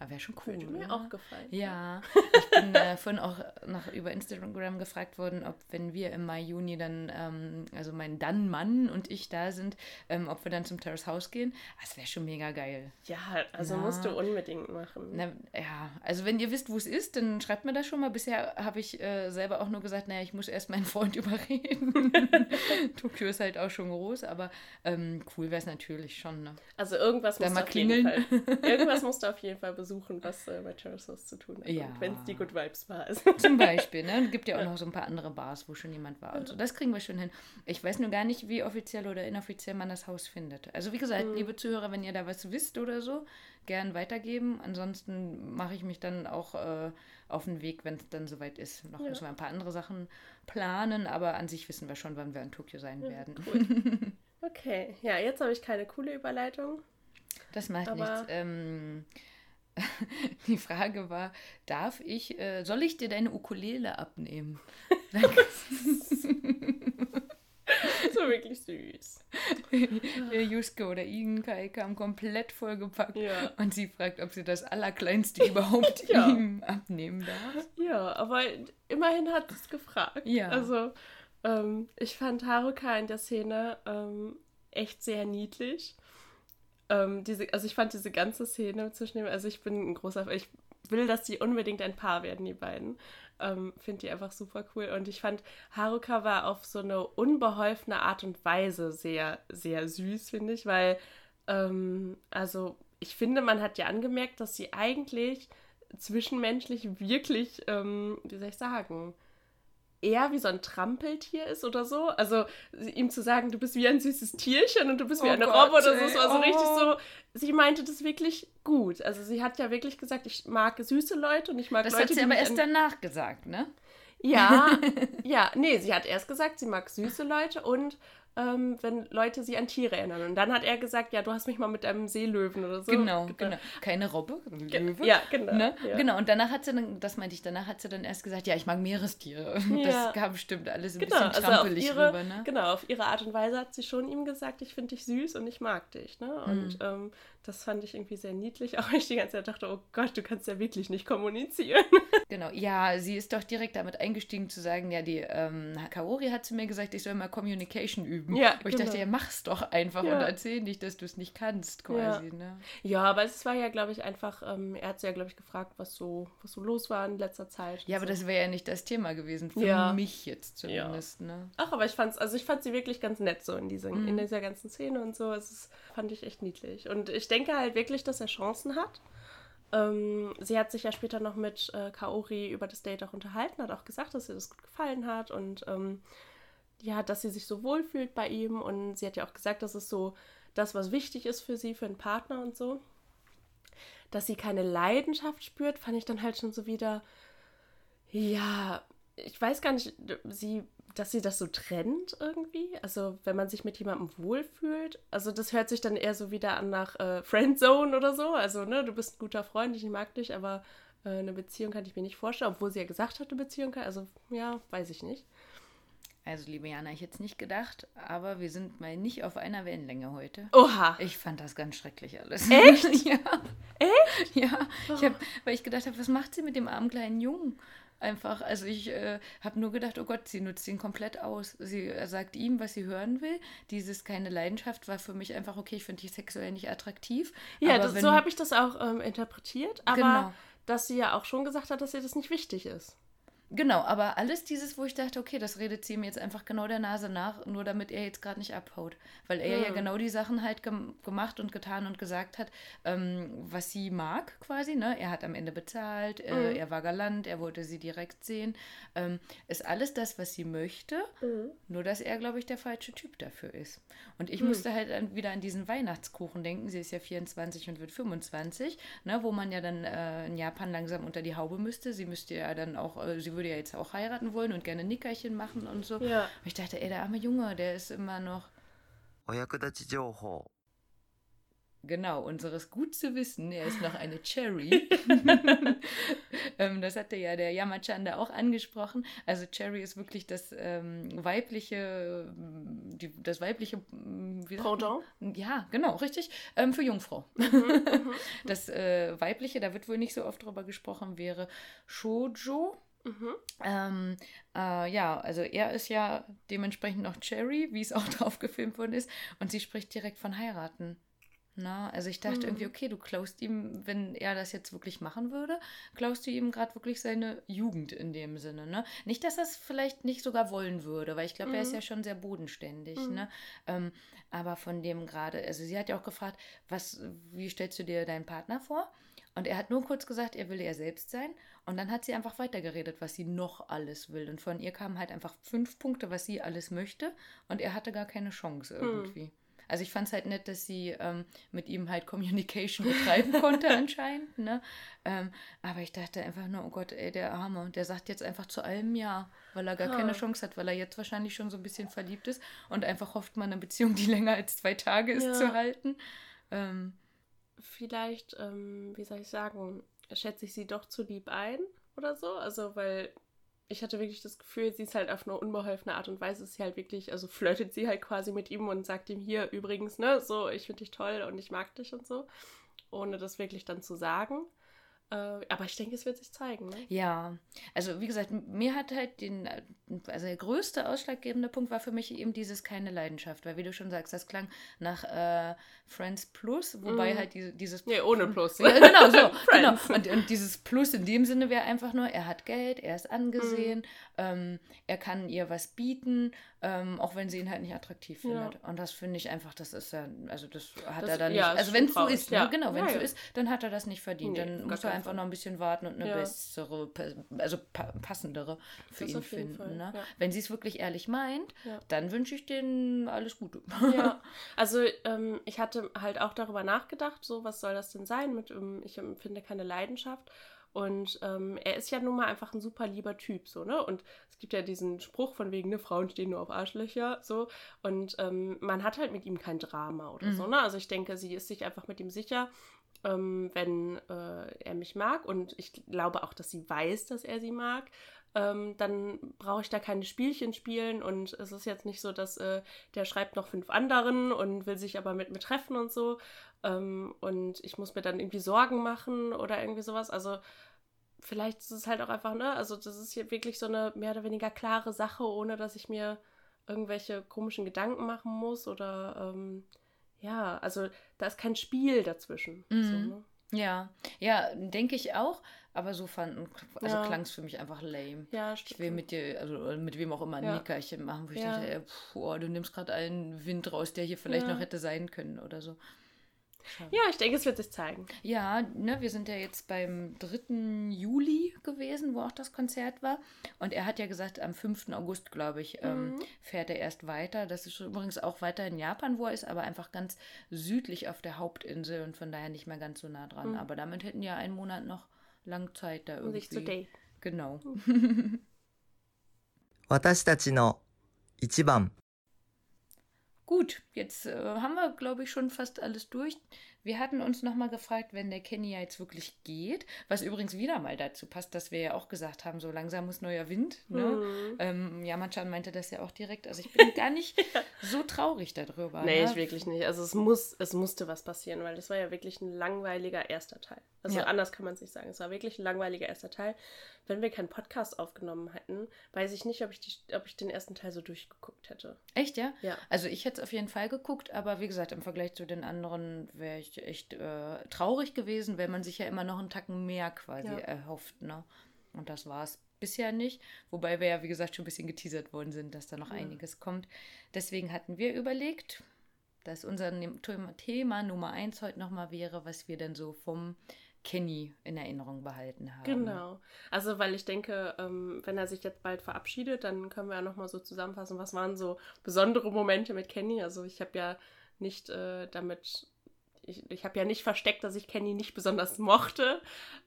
Ah, Wäre schon cool. Würde mir auch gefallen. Ja, ich bin äh, vorhin auch noch über Instagram gefragt worden, ob wenn wir im Mai, Juni dann, ähm, also mein Dann-Mann und ich da sind, ähm, ob wir dann zum Terrace House gehen. Das wäre schon mega geil. Ja, also Ja. musst du unbedingt machen. Na, ja, also wenn ihr wisst, wo es ist, dann schreibt mir das schon mal. Bisher habe ich äh, selber auch nur gesagt, naja, ich muss erst meinen Freund überreden. Tokio ist halt auch schon groß, aber ähm, cool wäre es natürlich schon. Ne? Also irgendwas du auf jeden. Fall. Irgendwas musst du auf jeden Fall besuchen, was äh, mit Terrace House zu tun hat. Ja. Wenn es die Good Vibes Bar ist. Zum Beispiel, ne? Gibt ja auch noch so ein paar andere Bars, wo schon jemand war und so. Das kriegen wir schon hin. Ich weiß nur gar nicht, wie offiziell oder inoffiziell man das Haus findet. Also wie gesagt, liebe Zuhörer, wenn ihr da was wisst oder so, gern weitergeben. Ansonsten mache ich mich dann auch äh, auf den Weg, wenn es dann soweit ist. Noch Ja. müssen wir ein paar andere Sachen planen, aber an sich wissen wir schon, wann wir in Tokio sein werden. Cool. Okay, ja, jetzt habe ich keine coole Überleitung. Das macht Aber- nichts. Ähm, die Frage war, darf ich, äh, soll ich dir deine Ukulele abnehmen? So wirklich süß. Juske oder Igenkai kam komplett vollgepackt Ja. und sie fragt, ob sie das Allerkleinste überhaupt Ja. ihm abnehmen darf. Ja, aber immerhin hat es gefragt. Ja. Also, ähm, ich fand Haruka in der Szene ähm, echt sehr niedlich. Ähm, diese, also ich fand diese ganze Szene zwischen dem, also ich bin ein großer, ich will, dass die unbedingt ein Paar werden, die beiden. Ähm, Finde die einfach super cool. Und ich fand, Haruka war auf so eine unbeholfene Art und Weise sehr, sehr süß, finde ich, weil, ähm, also ich finde, man hat ja angemerkt, dass sie eigentlich zwischenmenschlich wirklich, ähm, wie soll ich sagen, eher wie so ein Trampeltier ist oder so. Also ihm zu sagen, du bist wie ein süßes Tierchen und du bist wie Oh eine Gott, Robbe oder so, es war so oh. richtig so. Sie meinte das wirklich gut. Also sie hat ja wirklich gesagt, ich mag süße Leute und ich mag Das Leute, hat sie aber erst an- danach gesagt, ne? ja, ja, nee, sie hat erst gesagt, sie mag süße Leute und ähm, wenn Leute sie an Tiere erinnern. Und dann hat er gesagt, ja, du hast mich mal mit einem Seelöwen oder so. Genau, genau. Keine Robbe, Löwe. Ja, genau. Ne? Ja. Genau, und danach hat sie dann, das meinte ich, danach hat sie dann erst gesagt, ja, ich mag Meerestiere. Ja. Das kam bestimmt alles ein Genau, bisschen also trampelig ihre, rüber, ne? genau, auf ihre Art und Weise hat sie schon ihm gesagt, ich finde dich süß und ich mag dich. Ne? Mhm. Und ähm, das fand ich irgendwie sehr niedlich, auch wenn ich die ganze Zeit dachte, oh Gott, du kannst ja wirklich nicht kommunizieren. Genau, ja, sie ist doch direkt damit eingestiegen zu sagen, ja, die ähm, Kaori hat zu mir gesagt, ich soll mal Communication üben. Ja, Wo ich genau. dachte, ja, mach's doch einfach Ja. und erzähl nicht, dass du es nicht kannst, quasi, ne? Ja, aber es war ja, glaube ich, einfach, ähm, er hat sie ja, glaube ich, gefragt, was so, was so los war in letzter Zeit. Ja, aber so. das wäre ja nicht das Thema gewesen, für Ja. mich jetzt zumindest, ne? Ach, aber ich fand's, also ich fand sie wirklich ganz nett so in, dieser Mhm. in dieser ganzen Szene und so. Es ist, fand ich echt niedlich. Und ich denke halt wirklich, dass er Chancen hat. Ähm, sie hat sich ja später noch mit äh, Kaori über das Date auch unterhalten, hat auch gesagt, dass ihr das gut gefallen hat und ähm, ja, dass sie sich so wohlfühlt bei ihm. Und sie hat ja auch gesagt, dass es so das, was wichtig ist für sie, für einen Partner und so. Dass sie keine Leidenschaft spürt, fand ich dann halt schon so wieder, ja, ich weiß gar nicht, sie, dass sie das so trennt irgendwie. Also wenn man sich mit jemandem wohlfühlt. Also das hört sich dann eher so wieder an nach äh, Friendzone oder so. Also, ne, du bist ein guter Freund, ich mag dich, aber äh, eine Beziehung kann ich mir nicht vorstellen, obwohl sie ja gesagt hat, eine Beziehung kann. Also, ja, weiß ich nicht. Also, liebe Jana, ich hätte es nicht gedacht, aber wir sind mal nicht auf einer Wellenlänge heute. Oha. Ich fand das ganz schrecklich alles. Echt? ja. Echt? Ja. Ich hab, weil ich gedacht habe, was macht sie mit dem armen kleinen Jungen? Einfach, also ich äh, habe nur gedacht, oh Gott, sie nutzt ihn komplett aus. Sie sagt ihm, was sie hören will. Dieses keine Leidenschaft war für mich einfach, okay, ich finde dich sexuell nicht attraktiv. Ja, das, wenn- so habe ich das auch ähm, interpretiert. Aber Genau. dass sie ja auch schon gesagt hat, dass ihr das nicht wichtig ist. Genau, aber alles dieses, wo ich dachte, okay, das redet sie ihm jetzt einfach genau der Nase nach, nur damit er jetzt gerade nicht abhaut. Weil er ja Hm. genau die Sachen halt gem gemacht und getan und gesagt hat, ähm, was sie mag quasi. Ne? Er hat am Ende bezahlt, äh, Mhm. er war galant, er wollte sie direkt sehen. Ähm, ist alles das, was sie möchte, nur dass er, glaube ich, der falsche Typ dafür ist. Und ich musste halt an, wieder an diesen Weihnachtskuchen denken. Sie ist ja 24 und wird 25, ne? wo man ja dann äh, in Japan langsam unter die Haube müsste. Sie müsste ja dann auch, äh, sie würde würde ja jetzt auch heiraten wollen und gerne Nickerchen machen und so. Ja. Und ich dachte, ey, der arme Junge, der ist immer noch. Genau, unseres gut zu wissen, er ist noch eine Cherry. ähm, das hatte ja der Yamachanda auch angesprochen. Also Cherry ist wirklich das ähm, weibliche, ähm, die, das weibliche mm, wie Pendant? Ja, genau, richtig. Ähm, für Jungfrau. Mhm, mhm. das äh, weibliche, da wird wohl nicht so oft drüber gesprochen, wäre Shoujo. Mhm. Ähm, äh, ja, also er ist ja dementsprechend noch Cherry, wie es auch drauf gefilmt worden ist. Und sie spricht direkt von heiraten. Na, also ich dachte Mhm. irgendwie, okay, du klaust ihm, wenn er das jetzt wirklich machen würde, klaust du ihm gerade wirklich seine Jugend in dem Sinne, ne? Nicht, dass er es vielleicht nicht sogar wollen würde, weil ich glaube, er ist Mhm. ja schon sehr bodenständig, Mhm. ne? Ähm, aber von dem gerade, also sie hat ja auch gefragt, was, wie stellst du dir deinen Partner vor? Und er hat nur kurz gesagt, er will er selbst sein. Und dann hat sie einfach weitergeredet, was sie noch alles will. Und von ihr kamen halt einfach fünf Punkte, was sie alles möchte. Und er hatte gar keine Chance irgendwie. Also ich fand es halt nett, dass sie ähm, mit ihm halt Communication betreiben konnte anscheinend. Ne? Ähm, aber ich dachte einfach nur, oh Gott, ey, der Arme, der sagt jetzt einfach zu allem Ja, weil er gar Ah. keine Chance hat, weil er jetzt wahrscheinlich schon so ein bisschen verliebt ist und einfach hofft, man eine Beziehung, die länger als zwei Tage ist, Ja. zu halten. Ähm, Vielleicht, ähm, wie soll ich sagen, schätze ich sie doch zu lieb ein oder so. Also, weil ich hatte wirklich das Gefühl, sie ist halt auf eine unbeholfene Art und Weise, ist sie halt wirklich, also flirtet sie halt quasi mit ihm und sagt ihm hier übrigens, ne, so, ich finde dich toll und ich mag dich und so, ohne das wirklich dann zu sagen. Äh, aber ich denke, es wird sich zeigen, ne? Ja, also wie gesagt, mir hat halt den, also der größte ausschlaggebende Punkt war für mich eben dieses keine Leidenschaft, weil wie du schon sagst, das klang nach äh, Friends Plus, wobei Mhm. halt diese, dieses Nee, ohne Plus. Ja, genau, so. genau. Und, und dieses Plus in dem Sinne wäre einfach nur, er hat Geld, er ist angesehen, Mhm. ähm, er kann ihr was bieten, ähm, auch wenn sie ihn halt nicht attraktiv Ja. findet. Und das finde ich einfach, das ist ja, also das hat Das- er dann ja, nicht. Also wenn es so ist, ne? ja. genau, wenn Ja, es so ja. ist, dann hat er das nicht verdient. Nee, dann muss er einfach Fall. noch ein bisschen warten und eine Ja. bessere, also pa passendere für Das ihn finden. Ne? ja. Wenn sie es wirklich ehrlich meint, Ja. dann wünsche ich denen alles Gute. Ja, also ähm, ich hatte halt auch darüber nachgedacht, so was soll das denn sein mit, ähm, ich empfinde keine Leidenschaft. Und ähm, er ist ja nun mal einfach ein super lieber Typ, so, ne? Und es gibt ja diesen Spruch von wegen, ne, Frauen stehen nur auf Arschlöcher, so. Und ähm, man hat halt mit ihm kein Drama oder Mhm. so, ne? Also ich denke, sie ist sich einfach mit ihm sicher, ähm, wenn äh, er mich mag. Und ich glaube auch, dass sie weiß, dass er sie mag. Ähm, dann brauche ich da keine Spielchen spielen und es ist jetzt nicht so, dass äh, der schreibt noch fünf anderen und will sich aber mit mir treffen und so. Ähm, und ich muss mir dann irgendwie Sorgen machen oder irgendwie sowas. Also vielleicht ist es halt auch einfach, ne? Also das ist hier wirklich so eine mehr oder weniger klare Sache, ohne dass ich mir irgendwelche komischen Gedanken machen muss oder ähm, ja, also da ist kein Spiel dazwischen. Mhm. So, ne? Ja, ja, denke ich auch. Aber so fanden, also Ja. klang es für mich einfach lame. Ja, Ich will mit dir, also mit wem auch immer, ein Ja. Nickerchen machen, wo ich Ja. dachte, ey, pf, oh, du nimmst gerade einen Wind raus, der hier vielleicht noch hätte sein können oder so. Ja, ich denke, es wird sich zeigen. Ja, ne, wir sind ja jetzt beim 3. Juli gewesen, wo auch das Konzert war. Und er hat ja gesagt, am 5. August, glaube ich, ähm, fährt er erst weiter. Das ist übrigens auch weiter in Japan, wo er ist, aber einfach ganz südlich auf der Hauptinsel und von daher nicht mehr ganz so nah dran. Aber damit hätten ja einen Monat noch lang Zeit da Um irgendwie. sich zu daten. Genau. 私たちの一番 Gut, jetzt äh, haben wir, glaube ich, schon fast alles durch. Wir hatten uns nochmal gefragt, wenn der Kenny ja jetzt wirklich geht, was übrigens wieder mal dazu passt, dass wir ja auch gesagt haben, so langsam muss neuer Wind. Ne? Mhm. Ähm, Yaman-chan meinte das ja auch direkt. Also ich bin gar nicht so traurig darüber. Nee, ne? ich wirklich nicht. Also es muss, es musste was passieren, weil das war ja wirklich ein langweiliger erster Teil. Also Ja. anders kann man es nicht sagen. Es war wirklich ein langweiliger erster Teil. Wenn wir keinen Podcast aufgenommen hätten, weiß ich nicht, ob ich, die, ob ich den ersten Teil so durchgeguckt hätte. Echt, ja? Ja. Also ich hätte es auf jeden Fall geguckt, aber wie gesagt, im Vergleich zu den anderen wäre ich echt äh, traurig gewesen, wenn man sich ja immer noch einen Tacken mehr quasi Ja. erhofft. Ne? Und das war es bisher nicht. Wobei wir ja, wie gesagt, schon ein bisschen geteasert worden sind, dass da noch Ja. einiges kommt. Deswegen hatten wir überlegt, dass unser Thema- Nummer eins heute nochmal wäre, was wir dann so vom Kenny in Erinnerung behalten haben. Genau. Also, weil ich denke, ähm, wenn er sich jetzt bald verabschiedet, dann können wir ja nochmal so zusammenfassen, was waren so besondere Momente mit Kenny. Also, ich habe ja nicht äh, damit, ich, ich habe ja nicht versteckt, dass ich Kenny nicht besonders mochte.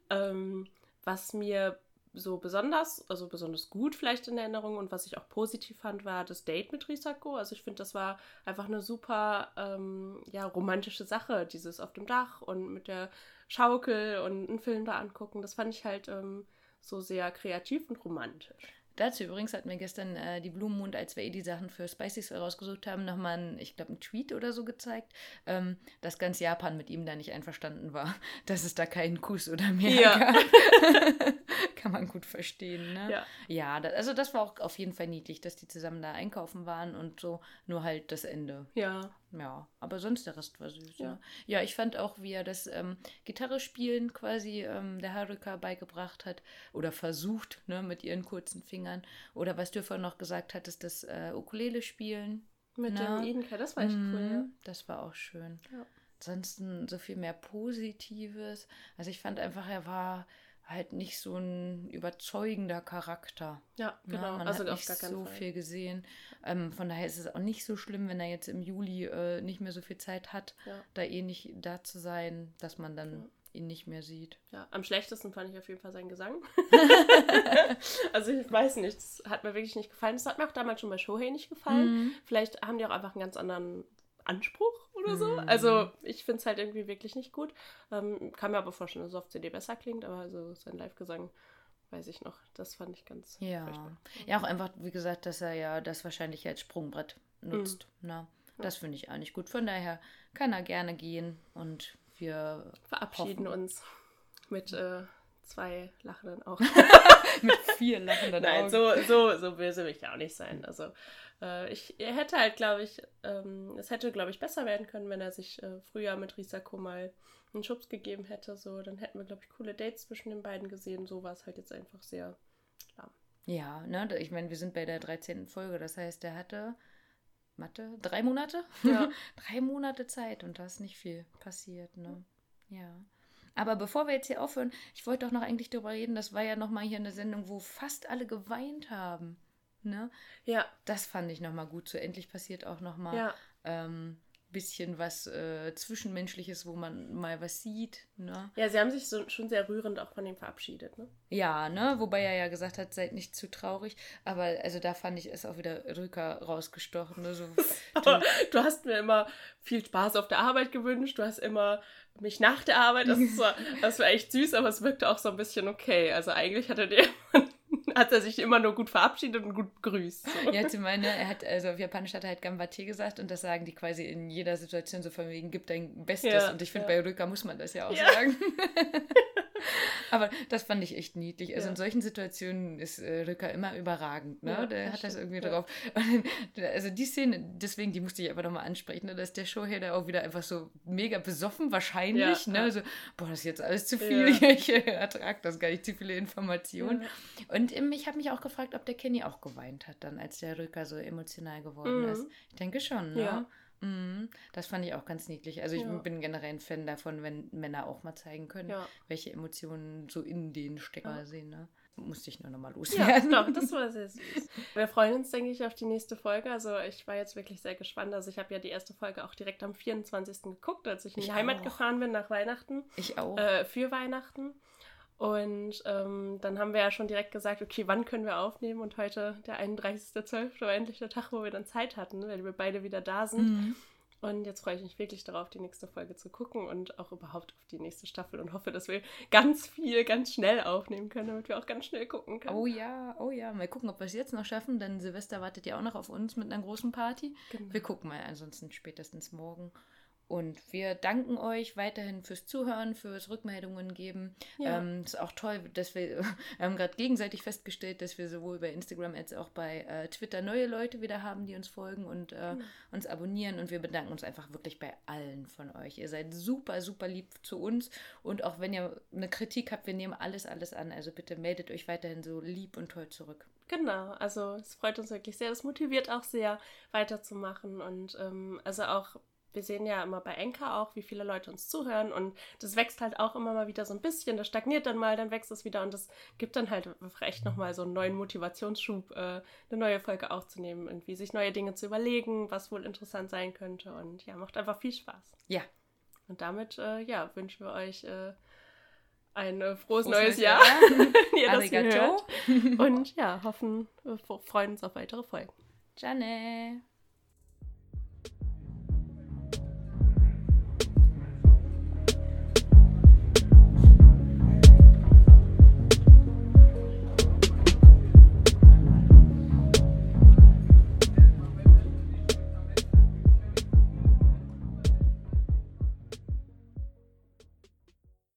Ähm, was mir so besonders, also besonders gut vielleicht in Erinnerung und was ich auch positiv fand, war das Date mit Risako. Also ich finde, das war einfach eine super ähm, ja, romantische Sache, dieses auf dem Dach und mit der Schaukel und einen Film da angucken. Das fand ich halt ähm, so sehr kreativ und romantisch. Dazu übrigens hat mir gestern äh, die Blumenmund, als wir eh die Sachen für Spices rausgesucht haben, nochmal, einen, ich glaube, einen Tweet oder so gezeigt, ähm, dass ganz Japan mit ihm da nicht einverstanden war, dass es da keinen Kuss oder mehr Ja. gab. Kann man gut verstehen, ne? Ja. Ja, da, also das war auch auf jeden Fall niedlich, dass die zusammen da einkaufen waren und so, nur halt das Ende. Ja, Ja, aber sonst der Rest war süß. Ja, Ja. ja ich fand auch, wie er das ähm, Gitarre spielen quasi ähm, der Haruka beigebracht hat oder versucht, ne, mit ihren kurzen Fingern. Oder was du vorhin noch gesagt hattest, das äh, Ukulele spielen. mit Na. dem Edenker, das war echt cool. Ja. Mhm, Das war auch schön. Ja. Ansonsten so viel mehr Positives. Also ich fand einfach, er war halt nicht so ein überzeugender Charakter. Ja, Ne? genau. Man also hat nicht so Fall. viel gesehen. Ähm, von daher ist es auch nicht so schlimm, wenn er jetzt im Juli äh, nicht mehr so viel Zeit hat, Ja. da eh nicht da zu sein, dass man dann Ja. ihn nicht mehr sieht. Ja, am schlechtesten fand ich auf jeden Fall seinen Gesang. also ich weiß nicht, das hat mir wirklich nicht gefallen. Das hat mir auch damals schon bei Shohei nicht gefallen. Vielleicht haben die auch einfach einen ganz anderen Anspruch oder so. Mhm. Also ich finde es halt irgendwie wirklich nicht gut. Ähm, kann mir aber vorstellen, dass es auf CD besser klingt, aber also sein Live-Gesang weiß ich noch. Das fand ich ganz Ja. furchtbar. Ja, auch einfach, wie gesagt, dass er ja das wahrscheinlich als Sprungbrett nutzt. Ne? Das finde ich auch nicht gut. Von daher kann er gerne gehen und wir Verabschieden hoffen. uns mit äh, zwei lachenden Augen. mit vier lachenden Nein, Augen. so, so, so böse will ich ja auch nicht sein. Also äh, ich er hätte halt, glaube ich, ähm, es hätte, glaube ich, besser werden können, wenn er sich äh, früher mit Risako mal einen Schubs gegeben hätte. So, dann hätten wir, glaube ich, coole Dates zwischen den beiden gesehen. So war es halt jetzt einfach sehr lahm. Ja, ne, ich meine, wir sind bei der 13. Folge, das heißt, der hatte Mathe, drei Monate? Ja. drei Monate Zeit und da ist nicht viel passiert, ne? Ja. Aber bevor wir jetzt hier aufhören, ich wollte doch noch eigentlich darüber reden, das war ja nochmal hier eine Sendung, wo fast alle geweint haben. Ne? Ja, Das fand ich nochmal gut. So endlich passiert auch nochmal ja. ähm, bisschen was äh, Zwischenmenschliches, wo man mal was sieht. Ne? Ja, sie haben sich so, schon sehr rührend auch von ihm verabschiedet, ne? Ja, ne? Wobei er ja gesagt hat, seid nicht zu traurig. Aber also da fand ich es auch wieder Rücker rausgestochen. Ne? So, Aber du hast mir immer viel Spaß auf der Arbeit gewünscht. Du hast immer mich nach der Arbeit. Das, zwar, das war echt süß, aber es wirkte auch so ein bisschen okay. Also eigentlich hat er, dir, hat er sich immer nur gut verabschiedet und gut begrüßt. So. ja, zu meine, er hat, also auf Japanisch hat er halt Gambate gesagt und das sagen die quasi in jeder Situation so von wegen, gib dein Bestes. Ja, und ich finde, ja. bei Rücker muss man das ja auch Ja. sagen. Aber das fand ich echt niedlich. Also Ja. in solchen Situationen ist äh, Rücker immer überragend, ne? Ja, der das hat das stimmt, irgendwie ja. drauf. Und, also die Szene, deswegen, die musste ich einfach nochmal ansprechen, ne? dass der Shohei da auch wieder einfach so mega besoffen wahrscheinlich, ne? ja. So, boah, das ist jetzt alles zu viel, ich ertrage das gar nicht, zu viele Informationen. Und ähm, ich habe mich auch gefragt, ob der Kenny auch geweint hat, dann, als der Rücker so emotional geworden Mhm. ist. Ich denke schon, ne? Ja. Mhm, das fand ich auch ganz niedlich. Also ich Ja. bin generell ein Fan davon, wenn Männer auch mal zeigen können, Ja. welche Emotionen so in denen stecken. Ja. Sehen, ne? Musste ich nur nochmal Ja, loswerden. doch, das war sehr süß. Wir freuen uns, denke ich, auf die nächste Folge. Also ich war jetzt wirklich sehr gespannt. Also ich habe ja die erste Folge auch direkt am 24. geguckt, als ich in die Ich Heimat auch. gefahren bin nach Weihnachten. Ich auch. äh, für Weihnachten. Und ähm, dann haben wir ja schon direkt gesagt, okay, wann können wir aufnehmen? Und heute, der 31.12., war endlich der Tag, wo wir dann Zeit hatten, weil wir beide wieder da sind. Mhm. Und jetzt freue ich mich wirklich darauf, die nächste Folge zu gucken und auch überhaupt auf die nächste Staffel und hoffe, dass wir ganz viel, ganz schnell aufnehmen können, damit wir auch ganz schnell gucken können. Oh ja, oh ja. Mal gucken, ob wir es jetzt noch schaffen, denn Silvester wartet ja auch noch auf uns mit einer großen Party. Genau. Wir gucken mal, ansonsten spätestens morgen. Und wir danken euch weiterhin fürs Zuhören, fürs Rückmeldungen geben. Ja. Ähm, ist auch toll, dass wir, wir haben gerade gegenseitig festgestellt, dass wir sowohl bei Instagram als auch bei äh, Twitter neue Leute wieder haben, die uns folgen und äh, Genau. uns abonnieren. Und wir bedanken uns einfach wirklich bei allen von euch. Ihr seid super, super lieb zu uns. Und auch wenn ihr eine Kritik habt, wir nehmen alles, alles an. Also bitte meldet euch weiterhin so lieb und toll zurück. Genau, also es freut uns wirklich sehr. Das motiviert auch sehr, weiterzumachen. Und ähm, also auch, wir sehen ja immer bei Enka auch, wie viele Leute uns zuhören. Und das wächst halt auch immer mal wieder so ein bisschen. Das stagniert dann mal, dann wächst es wieder. Und das gibt dann halt echt nochmal so einen neuen Motivationsschub, äh, eine neue Folge aufzunehmen. Irgendwie sich neue Dinge zu überlegen, was wohl interessant sein könnte. Und ja, macht einfach viel Spaß. Ja, Und damit, äh, ja, wünschen wir euch äh, ein äh, frohes, Frohes neues Jahr, Jahr. ihr das hört. Und ja, hoffen, äh, freuen uns auf weitere Folgen. Jane.